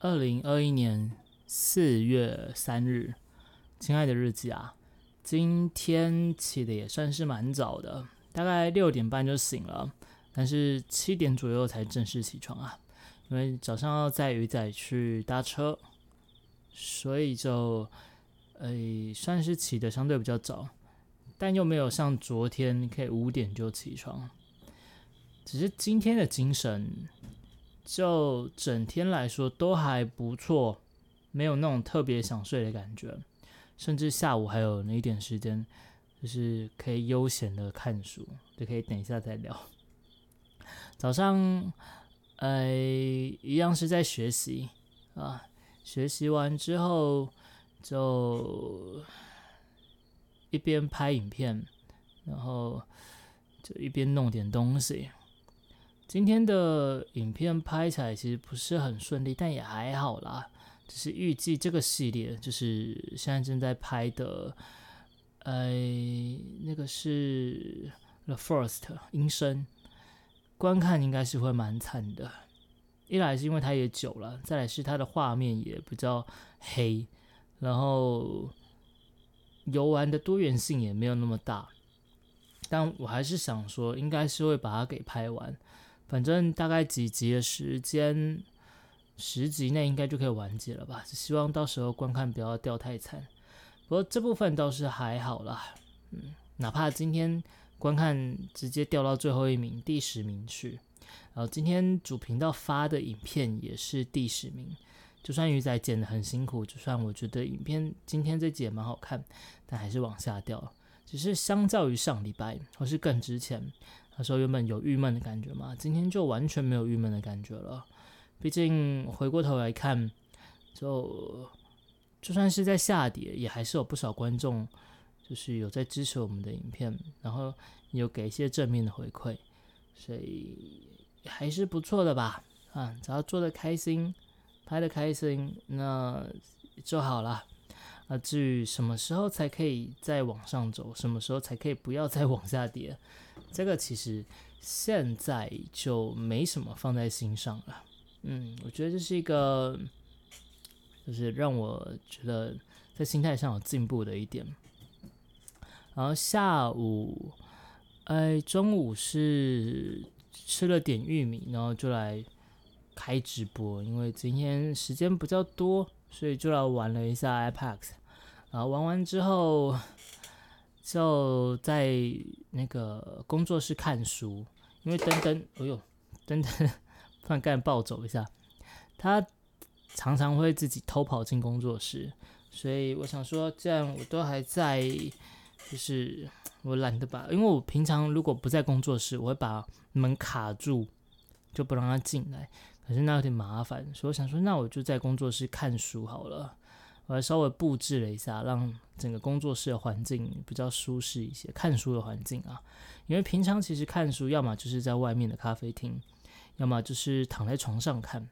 二零二一年四月三日，亲爱的日记啊，今天起的也算是蛮早的，大概六点半就醒了，但是七点左右才正式起床啊，因为早上要载鱼仔去搭车，所以就诶算是起的相对比较早，但又没有像昨天可以五点就起床，只是今天的精神。就整天来说都还不错，没有那种特别想睡的感觉，甚至下午还有那一点时间，就是可以悠闲的看书，就可以等一下再聊。早上，呃，一样是在学习啊，学习完之后就一边拍影片，然后就一边弄点东西。今天的影片拍起来其实不是很顺利，但也还好啦。只是预计这个系列就是现在正在拍的，呃，那个是《The First》音声，观看应该是会蛮惨的。一来是因为它也久了，再来是它的画面也比较黑，然后游玩的多元性也没有那么大。但我还是想说，应该是会把它给拍完。反正大概几集的时间，十集内应该就可以完结了吧？希望到时候观看不要掉太惨。不过这部分倒是还好啦，嗯，哪怕今天观看直接掉到最后一名，第十名去，然后今天主频道发的影片也是第十名。就算鱼仔剪的很辛苦，就算我觉得影片今天这集也蛮好看，但还是往下掉。只是相较于上礼拜，或是更之前。那时候原本有郁闷的感觉嘛，今天就完全没有郁闷的感觉了。毕竟回过头来看，就就算是在下跌，也还是有不少观众就是有在支持我们的影片，然后有给一些正面的回馈，所以还是不错的吧。啊，只要做的开心，拍的开心，那就好了。啊，至于什么时候才可以再往上走，什么时候才可以不要再往下跌？这个其实现在就没什么放在心上了。嗯，我觉得这是一个，就是让我觉得在心态上有进步的一点。然后下午，哎，中午是吃了点玉米，然后就来开直播，因为今天时间比较多，所以就来玩了一下 iPad。然后玩完之后。就在那个工作室看书，因为登登，哎呦，登登突然干暴走一下，他常常会自己偷跑进工作室，所以我想说，这样我都还在，就是我懒得把，因为我平常如果不在工作室，我会把门卡住，就不让他进来，可是那有点麻烦，所以我想说，那我就在工作室看书好了。我还稍微布置了一下，让整个工作室的环境比较舒适一些。看书的环境啊，因为平常其实看书，要么就是在外面的咖啡厅，要么就是躺在床上看。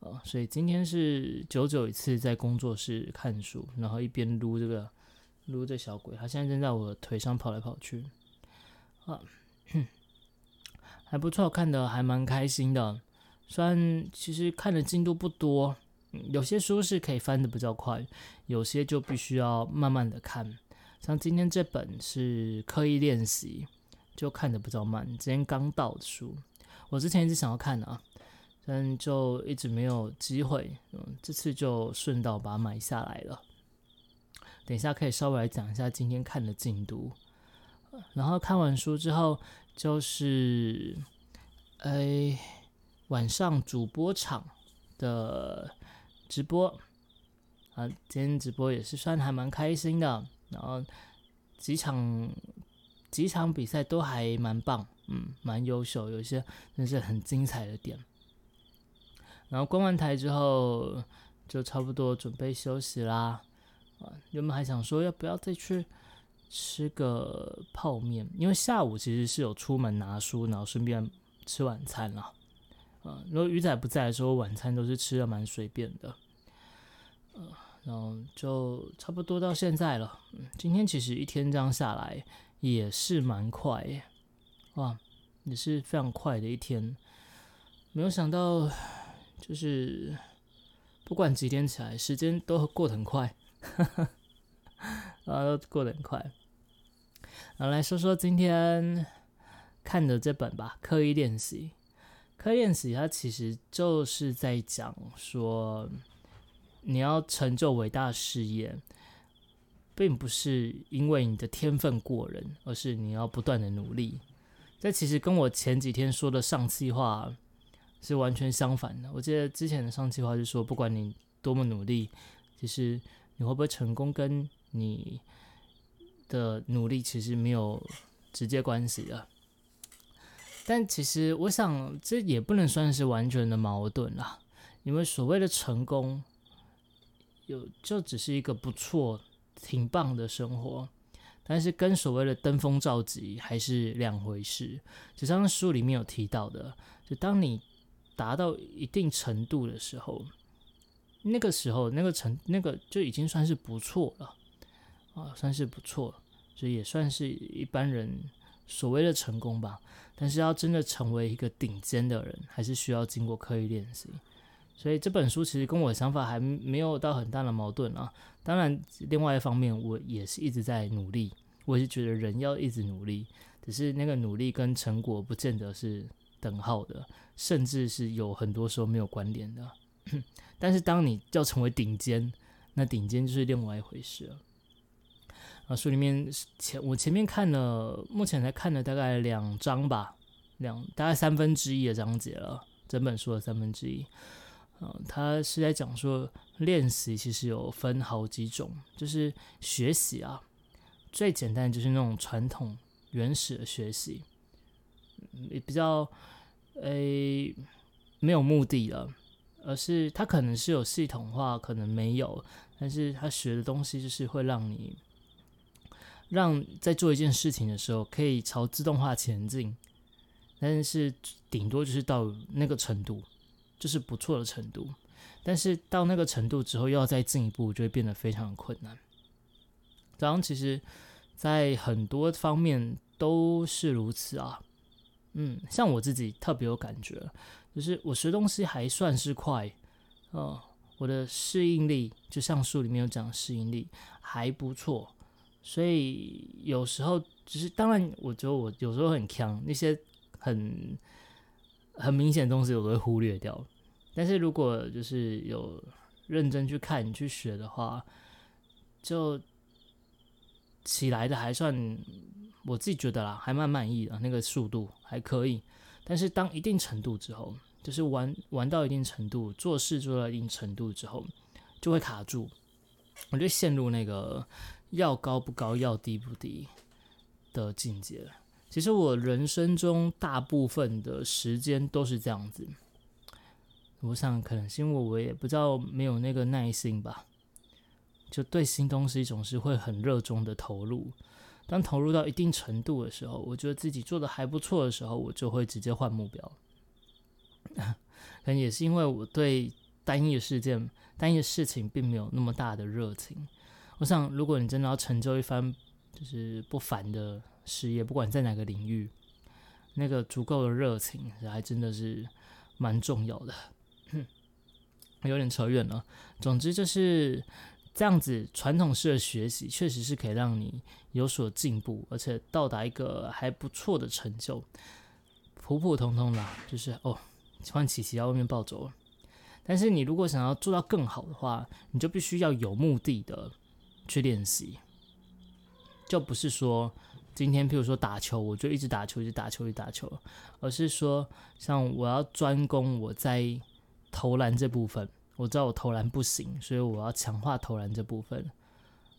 呃，所以今天是久久一次在工作室看书，然后一边撸这个撸这小鬼，它现在正在我腿上跑来跑去。啊，还不错，看的还蛮开心的。虽然其实看的进度不多。有些书是可以翻的比较快，有些就必须要慢慢的看。像今天这本是刻意练习，就看的比较慢。今天刚到的书，我之前一直想要看的啊，但就一直没有机会。嗯，这次就顺道把它买下来了。等一下可以稍微来讲一下今天看的进度。然后看完书之后，就是哎晚上主播场的。直播啊，今天直播也是算还蛮开心的，然后几场几场比赛都还蛮棒，嗯，蛮优秀，有一些真是很精彩的点。然后关完台之后，就差不多准备休息啦。啊，原本还想说要不要再去吃个泡面，因为下午其实是有出门拿书，然后顺便吃晚餐了。啊，如果鱼仔不在的时候，晚餐都是吃的蛮随便的。呃，然后就差不多到现在了。嗯，今天其实一天这样下来也是蛮快耶，哇，也是非常快的一天。没有想到，就是不管几点起来，时间都过得很快，啊，都过得很快。啊，来说说今天看的这本吧，《刻意练习》。刻意练习，它其实就是在讲说，你要成就伟大事业，并不是因为你的天分过人，而是你要不断的努力。这其实跟我前几天说的上计划是完全相反的。我记得之前的上计划是说，不管你多么努力，其实你会不会成功，跟你的努力其实没有直接关系的。但其实我想，这也不能算是完全的矛盾啦，因为所谓的成功，有就只是一个不错、挺棒的生活，但是跟所谓的登峰造极还是两回事。就像书里面有提到的，就当你达到一定程度的时候，那个时候那个成那个就已经算是不错了啊，算是不错，就也算是一般人所谓的成功吧。但是要真的成为一个顶尖的人，还是需要经过刻意练习。所以这本书其实跟我的想法还没有到很大的矛盾啊。当然，另外一方面，我也是一直在努力。我是觉得人要一直努力，只是那个努力跟成果不见得是等号的，甚至是有很多时候没有关联的。但是当你要成为顶尖，那顶尖就是另外一回事了。啊，书里面前我前面看了，目前才看了大概两章吧，两大概三分之一的章节了，整本书的三分之一。嗯，他是在讲说练习其实有分好几种，就是学习啊，最简单就是那种传统原始的学习，也比较诶没有目的的，而是他可能是有系统化，可能没有，但是他学的东西就是会让你。让在做一件事情的时候可以朝自动化前进，但是顶多就是到那个程度，就是不错的程度。但是到那个程度之后，又要再进一步就会变得非常的困难。这样其实，在很多方面都是如此啊。嗯，像我自己特别有感觉，就是我学东西还算是快，呃，我的适应力就像书里面有讲，适应力还不错。所以有时候只是，当然，我觉得我有时候很强，那些很很明显的东西我都会忽略掉。但是如果就是有认真去看、去学的话，就起来的还算，我自己觉得啦，还蛮满意的，那个速度还可以。但是当一定程度之后，就是玩玩到一定程度，做事做到一定程度之后，就会卡住，我就陷入那个。要高不高，要低不低的境界。其实我人生中大部分的时间都是这样子。我想可能是因为我也不知道没有那个耐心吧，就对新东西总是会很热衷的投入。当投入到一定程度的时候，我觉得自己做的还不错的时候，我就会直接换目标。可能也是因为我对单一的事件、单一的事情并没有那么大的热情。我想，如果你真的要成就一番就是不凡的事业，不管在哪个领域，那个足够的热情还真的是蛮重要的。有点扯远了。总之就是这样子，传统式的学习确实是可以让你有所进步，而且到达一个还不错的成就。普普通通啦，就是哦，欢琪琪在外面暴走了。但是你如果想要做到更好的话，你就必须要有目的的。去练习，就不是说今天，譬如说打球，我就一直打球，一直打球，一直打球，而是说，像我要专攻我在投篮这部分，我知道我投篮不行，所以我要强化投篮这部分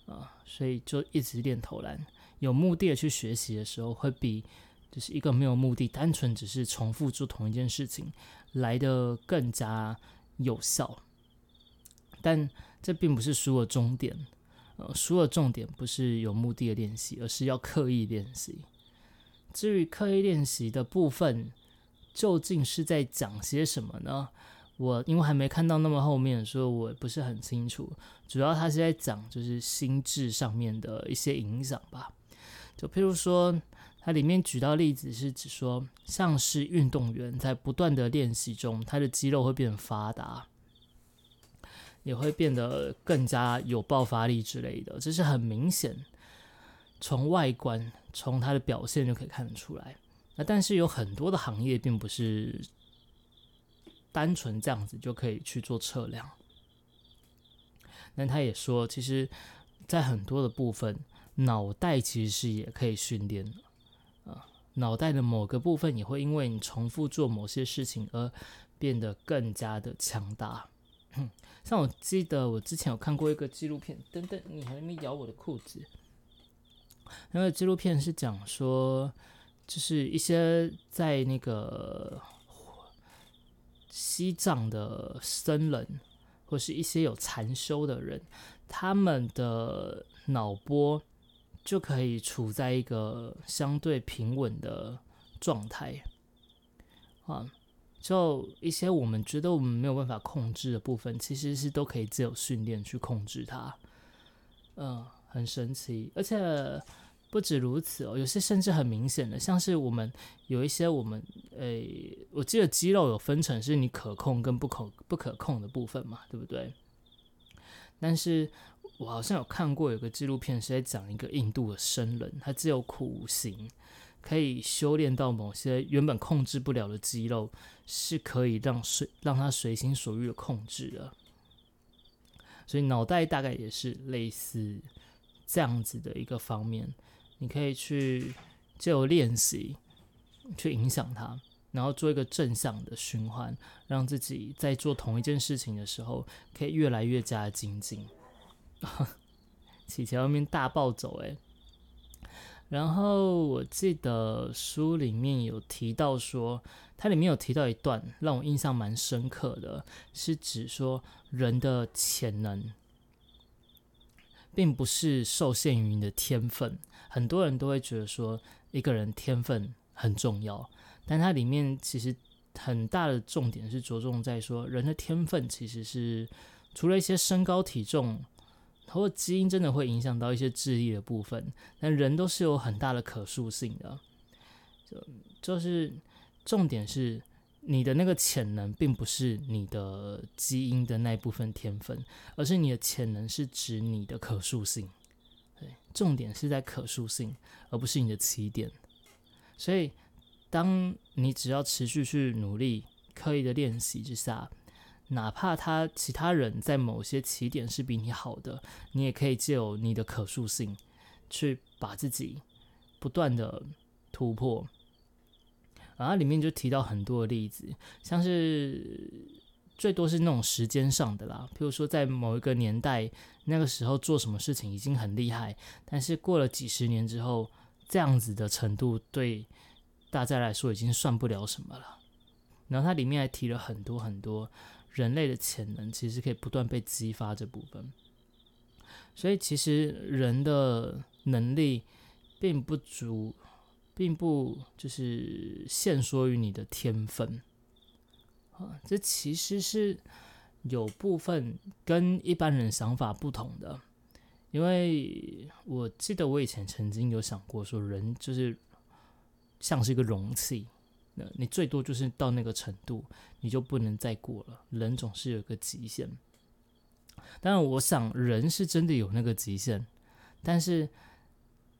啊，所以就一直练投篮。有目的的去学习的时候，会比就是一个没有目的，单纯只是重复做同一件事情来的更加有效。但这并不是书的终点。呃，书的重点不是有目的的练习，而是要刻意练习。至于刻意练习的部分，究竟是在讲些什么呢？我因为还没看到那么后面，所以我不是很清楚。主要他是在讲就是心智上面的一些影响吧。就譬如说，它里面举到例子是指说，像是运动员在不断的练习中，他的肌肉会变得发达。也会变得更加有爆发力之类的，这是很明显，从外观从他的表现就可以看得出来。那但是有很多的行业并不是单纯这样子就可以去做测量。那他也说，其实，在很多的部分，脑袋其实是也可以训练的啊。脑袋的某个部分也会因为你重复做某些事情而变得更加的强大。像我记得我之前有看过一个纪录片，等等，你还没咬我的裤子。那个纪录片是讲说，就是一些在那个西藏的僧人。或是一些有禅修的人，他们的脑波就可以处在一个相对平稳的状态啊。就一些我们觉得我们没有办法控制的部分，其实是都可以自由训练去控制它。嗯，很神奇，而且。不止如此哦，有些甚至很明显的，像是我们有一些我们诶，我记得肌肉有分成是你可控跟不可不可控的部分嘛，对不对？但是我好像有看过有个纪录片是在讲一个印度的僧人，他只有苦行，可以修炼到某些原本控制不了的肌肉，是可以让随让他随心所欲的控制的。所以脑袋大概也是类似这样子的一个方面。你可以去借由练习去影响它，然后做一个正向的循环，让自己在做同一件事情的时候，可以越来越加精进。起前外面大暴走诶。然后我记得书里面有提到说，它里面有提到一段让我印象蛮深刻的，是指说人的潜能。并不是受限于你的天分，很多人都会觉得说一个人天分很重要，但它里面其实很大的重点是着重在说人的天分其实是除了一些身高体重或基因真的会影响到一些智力的部分，但人都是有很大的可塑性的，就就是重点是。你的那个潜能，并不是你的基因的那一部分天分，而是你的潜能是指你的可塑性。对，重点是在可塑性，而不是你的起点。所以，当你只要持续去努力、刻意的练习之下，哪怕他其他人在某些起点是比你好的，你也可以借由你的可塑性，去把自己不断的突破。然后里面就提到很多的例子，像是最多是那种时间上的啦，譬如说在某一个年代，那个时候做什么事情已经很厉害，但是过了几十年之后，这样子的程度对大家来说已经算不了什么了。然后它里面还提了很多很多人类的潜能，其实可以不断被激发这部分。所以其实人的能力并不足。并不就是限缩于你的天分啊，这其实是有部分跟一般人想法不同的。因为我记得我以前曾经有想过，说人就是像是一个容器，那你最多就是到那个程度，你就不能再过了。人总是有个极限。当然，我想人是真的有那个极限，但是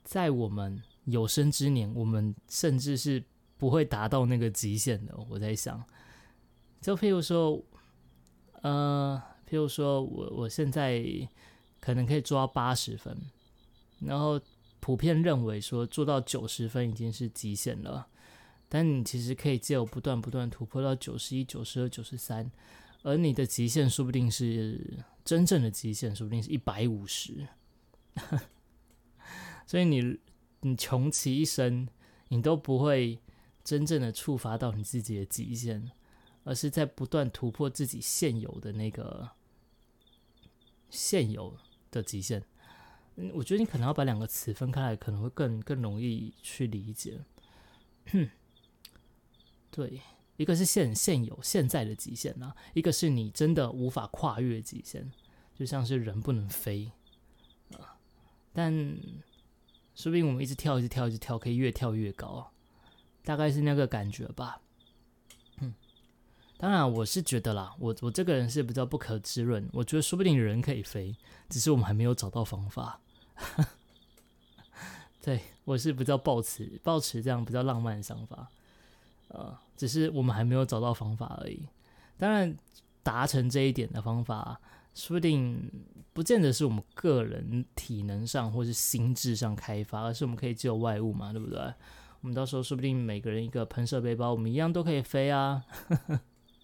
在我们。有生之年，我们甚至是不会达到那个极限的。我在想，就譬如说，呃，譬如说我我现在可能可以做到八十分，然后普遍认为说做到九十分已经是极限了，但你其实可以借由不断不断突破到九十一、九十二、九十三，而你的极限说不定是真正的极限，说不定是一百五十，所以你。你穷其一生，你都不会真正的触发到你自己的极限，而是在不断突破自己现有的那个现有的极限。嗯，我觉得你可能要把两个词分开来，可能会更更容易去理解。对，一个是现现有现在的极限啊，一个是你真的无法跨越极限，就像是人不能飞啊，但。说不定我们一直跳，一直跳，一直跳，可以越跳越高，大概是那个感觉吧。嗯，当然，我是觉得啦，我我这个人是比较不可知论，我觉得说不定人可以飞，只是我们还没有找到方法。对我是比较抱持抱持这样比较浪漫的想法，呃，只是我们还没有找到方法而已。当然，达成这一点的方法，说不定不见得是我们个人体能上或是心智上开发，而是我们可以借由外物嘛，对不对？我们到时候说不定每个人一个喷射背包，我们一样都可以飞啊。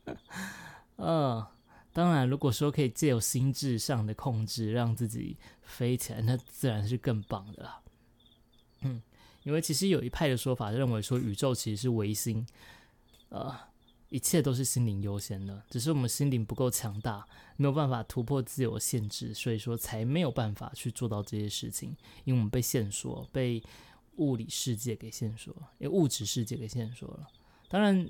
嗯，当然，如果说可以借由心智上的控制让自己飞起来，那自然是更棒的啦。嗯，因为其实有一派的说法认为说宇宙其实是唯心，呃，一切都是心灵优先的，只是我们心灵不够强大，没有办法突破自由限制，所以说才没有办法去做到这些事情，因为我们被限缩，被物理世界给限缩，因为物质世界给限缩了。当然。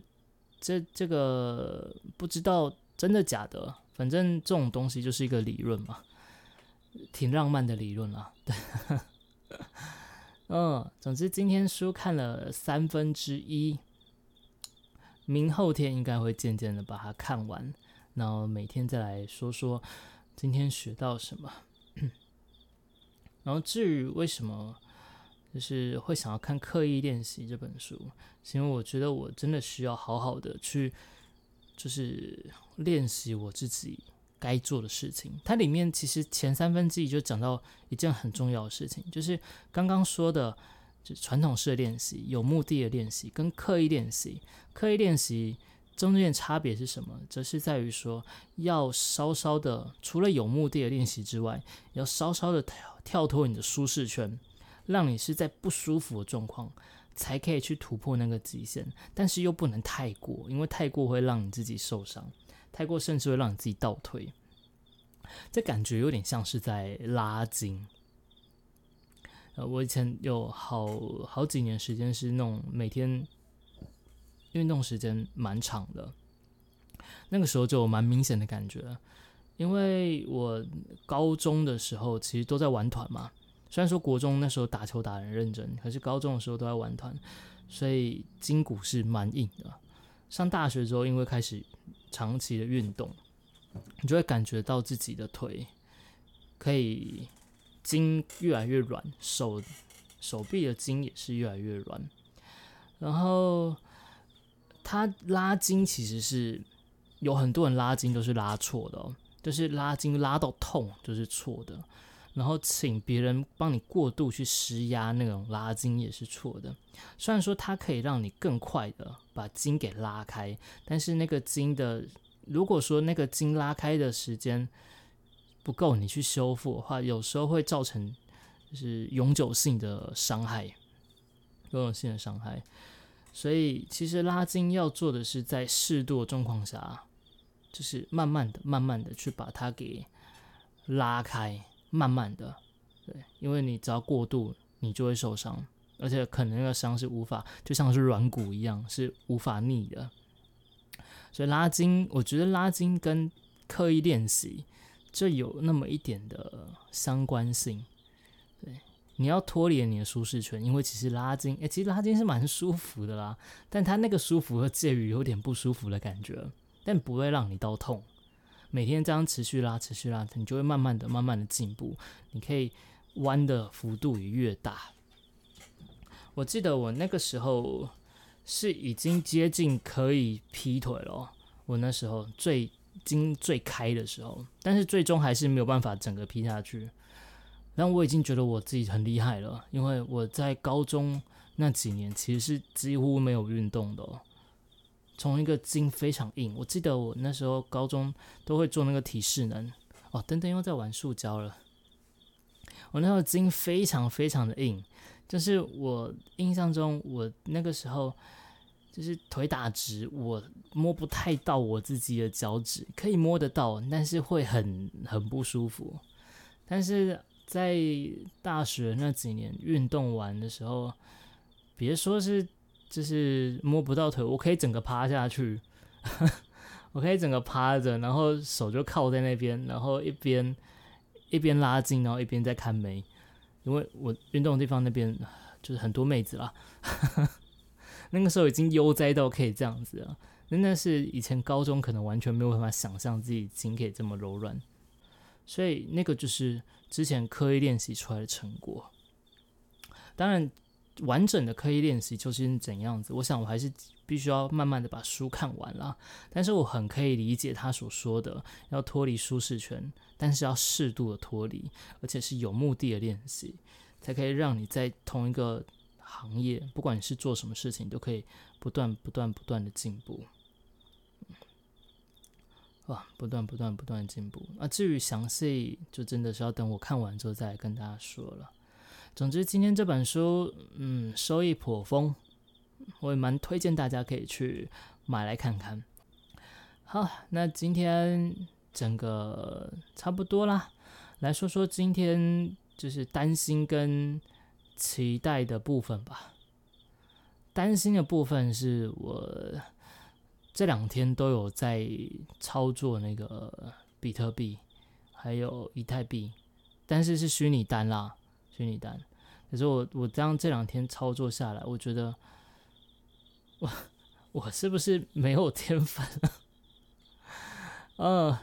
这这个不知道真的假的，反正这种东西就是一个理论嘛，挺浪漫的理论啦。对，嗯，总之今天书看了三分之一，明后天应该会渐渐的把它看完，然后每天再来说说今天学到什么。然后至于为什么？就是会想要看《刻意练习》这本书，是因为我觉得我真的需要好好的去，就是练习我自己该做的事情。它里面其实前三分之一就讲到一件很重要的事情，就是刚刚说的，就传统式的练习、有目的的练习跟刻意练习。刻意练习中间差别是什么？则是在于说，要稍稍的除了有目的的练习之外，要稍稍的跳跳脱你的舒适圈。让你是在不舒服的状况，才可以去突破那个极限，但是又不能太过，因为太过会让你自己受伤，太过甚至会让你自己倒退。这感觉有点像是在拉筋。呃，我以前有好好几年时间是那种每天运动时间蛮长的，那个时候就有蛮明显的感觉，因为我高中的时候其实都在玩团嘛。虽然说国中那时候打球打很认真，可是高中的时候都在玩团，所以筋骨是蛮硬的。上大学之后，因为开始长期的运动，你就会感觉到自己的腿可以筋越来越软，手手臂的筋也是越来越软。然后他拉筋其实是有很多人拉筋都是拉错的哦，就是拉筋拉到痛就是错的。然后请别人帮你过度去施压，那种拉筋也是错的。虽然说它可以让你更快的把筋给拉开，但是那个筋的，如果说那个筋拉开的时间不够，你去修复的话，有时候会造成就是永久性的伤害，永久性的伤害。所以其实拉筋要做的是在适度的状况下，就是慢慢的、慢慢的去把它给拉开。慢慢的，对，因为你只要过度，你就会受伤，而且可能那个伤是无法，就像是软骨一样，是无法逆的。所以拉筋，我觉得拉筋跟刻意练习，这有那么一点的相关性。对，你要脱离你的舒适圈，因为其实拉筋，诶，其实拉筋是蛮舒服的啦，但它那个舒服和介于有点不舒服的感觉，但不会让你到痛。每天这样持续拉，持续拉，你就会慢慢的、慢慢的进步。你可以弯的幅度也越大。我记得我那个时候是已经接近可以劈腿了，我那时候最筋最开的时候，但是最终还是没有办法整个劈下去。然后我已经觉得我自己很厉害了，因为我在高中那几年其实是几乎没有运动的。从一个筋非常硬，我记得我那时候高中都会做那个体适能哦。等等，又在玩塑胶了。我那时候筋非常非常的硬，就是我印象中，我那个时候就是腿打直，我摸不太到我自己的脚趾，可以摸得到，但是会很很不舒服。但是在大学那几年运动完的时候，别说是。就是摸不到腿，我可以整个趴下去，我可以整个趴着，然后手就靠在那边，然后一边一边拉筋，然后一边在看妹，因为我运动的地方那边就是很多妹子啦，那个时候已经悠哉到可以这样子了，真的是以前高中可能完全没有办法想象自己筋可以这么柔软，所以那个就是之前刻意练习出来的成果。当然，完整的刻意练习究竟是怎样子，我想我还是必须要慢慢的把书看完了。但是我很可以理解他所说的要脱离舒适圈，但是要适度的脱离，而且是有目的的练习，才可以让你在同一个行业，不管你是做什么事情，都可以不断、不断、不断的进步。哇，不断、不断、不断进步。啊，至于详细，就真的是要等我看完之后再跟大家说了。总之，今天这本书，嗯，收益颇丰，我也蛮推荐大家可以去买来看看。好，那今天整个差不多啦，来说说今天就是担心跟期待的部分吧。担心的部分是我。这两天都有在操作那个比特币，还有以太币，但是是虚拟单啦，虚拟单。可是我我这样这两天操作下来，我觉得我我是不是没有天分？呃，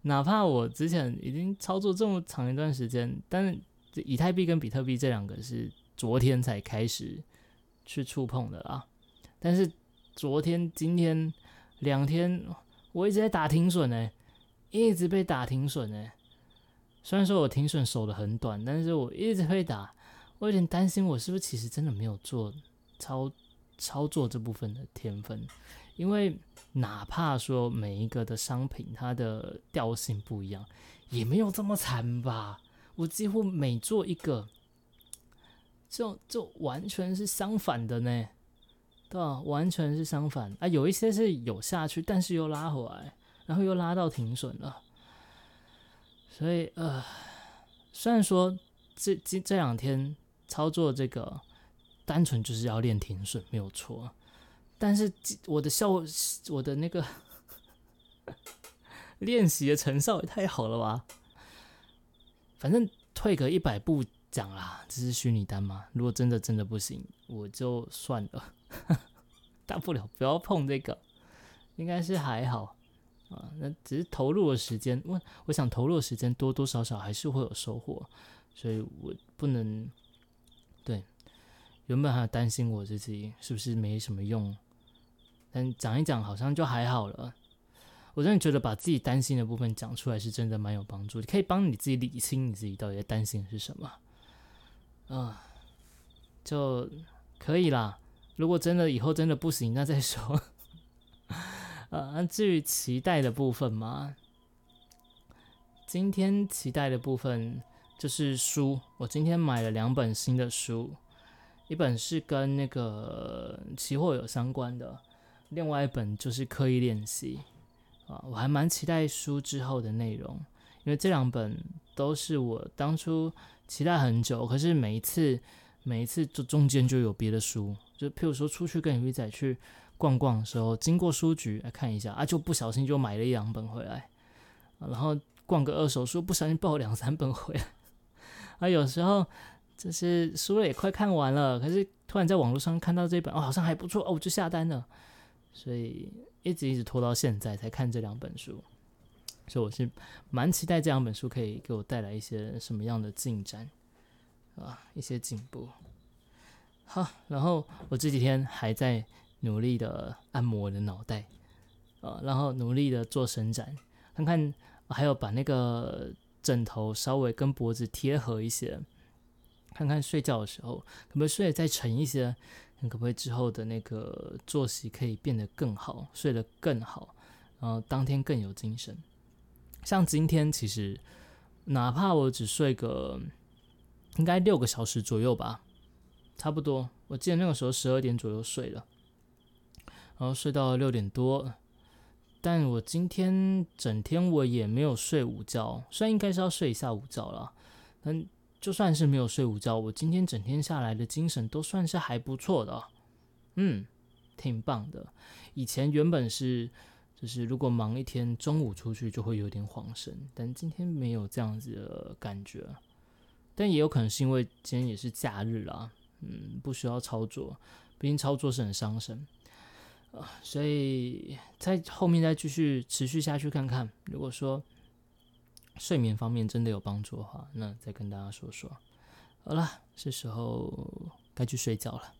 哪怕我之前已经操作这么长一段时间，但是以太币跟比特币这两个是昨天才开始去触碰的啦，但是。昨天、今天两天，我一直在打停损呢，一直被打停损呢。虽然说我停损守的很短，但是我一直被打，我有点担心，我是不是其实真的没有做操操作这部分的天分？因为哪怕说每一个的商品它的调性不一样，也没有这么惨吧？我几乎每做一个，就就完全是相反的呢。对吧，完全是相反啊！有一些是有下去，但是又拉回来，然后又拉到停损了。所以呃，虽然说这这这两天操作这个单纯就是要练停损没有错，但是我的效我的那个 练习的成效也太好了吧！反正退个一百步讲啦，这是虚拟单嘛。如果真的真的不行，我就算了。大不了不要碰这个，应该是还好啊。那只是投入的时间，我我想投入的时间多多少少还是会有收获，所以我不能对原本还担心我自己是不是没什么用，但讲一讲好像就还好了。我真的觉得把自己担心的部分讲出来是真的蛮有帮助，可以帮你自己理清你自己到底在担心的是什么啊，就可以啦。如果真的以后真的不行，那再说。呃，至于期待的部分嘛，今天期待的部分就是书。我今天买了两本新的书，一本是跟那个期货有相关的，另外一本就是刻意练习。啊，我还蛮期待书之后的内容，因为这两本都是我当初期待很久，可是每一次每一次就中间就有别的书。就譬如说，出去跟鱼仔去逛逛的时候，经过书局来看一下啊，就不小心就买了一两本回来，然后逛个二手书，不小心抱两三本回来。啊，有时候就是书也快看完了，可是突然在网络上看到这本哦，好像还不错哦，我就下单了。所以一直一直拖到现在才看这两本书，所以我是蛮期待这两本书可以给我带来一些什么样的进展啊，一些进步。好，然后我这几天还在努力的按摩我的脑袋，呃，然后努力的做伸展，看看还有把那个枕头稍微跟脖子贴合一些，看看睡觉的时候可不可以睡得再沉一些，可不可以之后的那个作息可以变得更好，睡得更好，然后当天更有精神。像今天其实哪怕我只睡个应该六个小时左右吧。差不多，我记得那个时候十二点左右睡了，然后睡到六点多。但我今天整天我也没有睡午觉，虽然应该是要睡一下午觉了，但就算是没有睡午觉，我今天整天下来的精神都算是还不错的，嗯，挺棒的。以前原本是就是如果忙一天，中午出去就会有点恍神，但今天没有这样子的感觉，但也有可能是因为今天也是假日啦。嗯，不需要操作，毕竟操作是很伤神。啊，所以在后面再继续持续下去看看。如果说睡眠方面真的有帮助的话，那再跟大家说说。好了，是时候该去睡觉了。